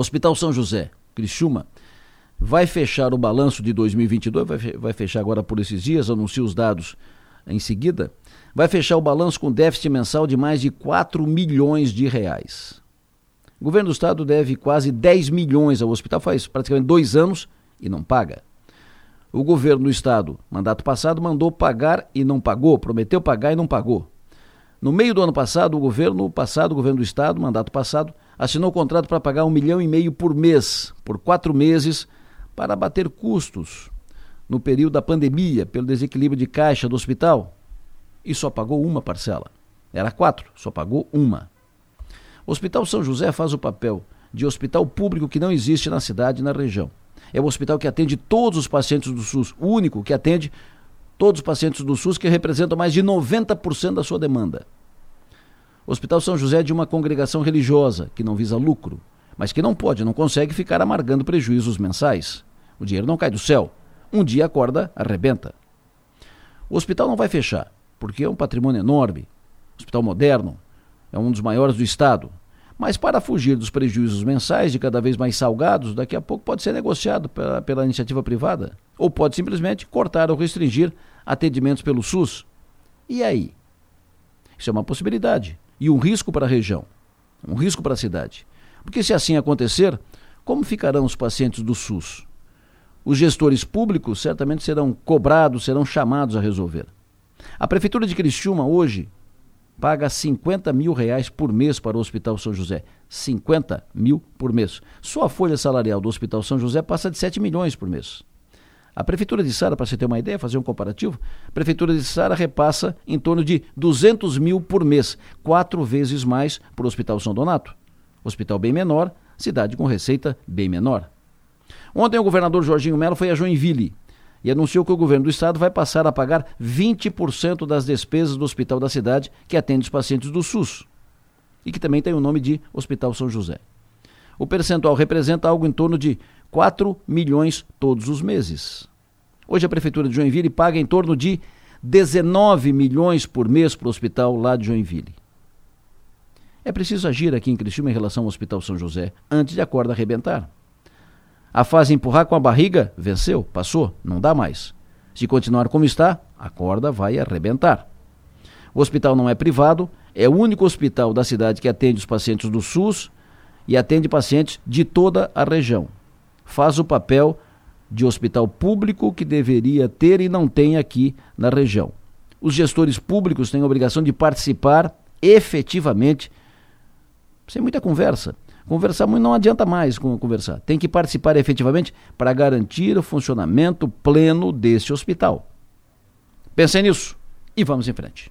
Hospital São José, Criciúma, vai fechar o balanço de 2022, vai, fechar agora por esses dias, anuncia os dados em seguida, vai fechar o balanço com déficit mensal de mais de 4 milhões de reais. O governo do estado deve quase 10 milhões ao hospital, faz praticamente dois anos e não paga. O governo do estado, mandato passado, mandou pagar e não pagou, prometeu pagar e não pagou. No meio do ano passado, o governo passado, o governo do estado, mandato passado, assinou contrato para pagar um milhão e meio por mês, por quatro meses, para abater custos no período da pandemia, pelo desequilíbrio de caixa do hospital, e só pagou uma parcela. Era quatro, só pagou uma. O Hospital São José faz o papel de hospital público que não existe na cidade e na região. É o hospital que atende todos os pacientes do SUS, o único que atende todos os pacientes do SUS, que representam mais de 90% da sua demanda. O Hospital São José é de uma congregação religiosa que não visa lucro, mas que não pode, não consegue ficar amargando prejuízos mensais. O dinheiro não cai do céu. Um dia acorda, arrebenta. O hospital não vai fechar, porque é um patrimônio enorme. Hospital moderno, é um dos maiores do estado. Mas para fugir dos prejuízos mensais de cada vez mais salgados, daqui a pouco pode ser negociado pela, pela iniciativa privada. Ou pode simplesmente cortar ou restringir atendimentos pelo SUS. E aí? Isso é uma possibilidade. E um risco para a região. Um risco para a cidade. Porque se assim acontecer, como ficarão os pacientes do SUS? Os gestores públicos certamente serão cobrados, serão chamados a resolver. A Prefeitura de Criciúma hoje paga 50 mil reais por mês para o Hospital São José. 50 mil por mês. Só a folha salarial do Hospital São José passa de 7 milhões por mês. A Prefeitura de Sara, para você ter uma ideia, fazer um comparativo, a Prefeitura de Sara repassa em torno de 200 mil por mês, quatro vezes mais para o Hospital São Donato. Hospital bem menor, cidade com receita bem menor. Ontem o governador Jorginho Melo foi a Joinville e anunciou que o governo do estado vai passar a pagar 20% das despesas do hospital da cidade que atende os pacientes do SUS e que também tem o nome de Hospital São José. O percentual representa algo em torno de 4 milhões todos os meses. Hoje a prefeitura de Joinville paga em torno de 19 milhões por mês para o hospital lá de Joinville. É preciso agir aqui em Criciúma em relação ao Hospital São José antes de a corda arrebentar. A fase empurrar com a barriga venceu, passou, não dá mais. Se continuar como está, a corda vai arrebentar. O hospital não é privado, é o único hospital da cidade que atende os pacientes do SUS e atende pacientes de toda a região. Faz o papel de hospital público que deveria ter e não tem aqui na região. Os gestores públicos têm a obrigação de participar efetivamente, sem muita conversa, Conversar muito não adianta mais conversar. Tem que participar efetivamente para garantir o funcionamento pleno desse hospital. Pensem nisso e vamos em frente.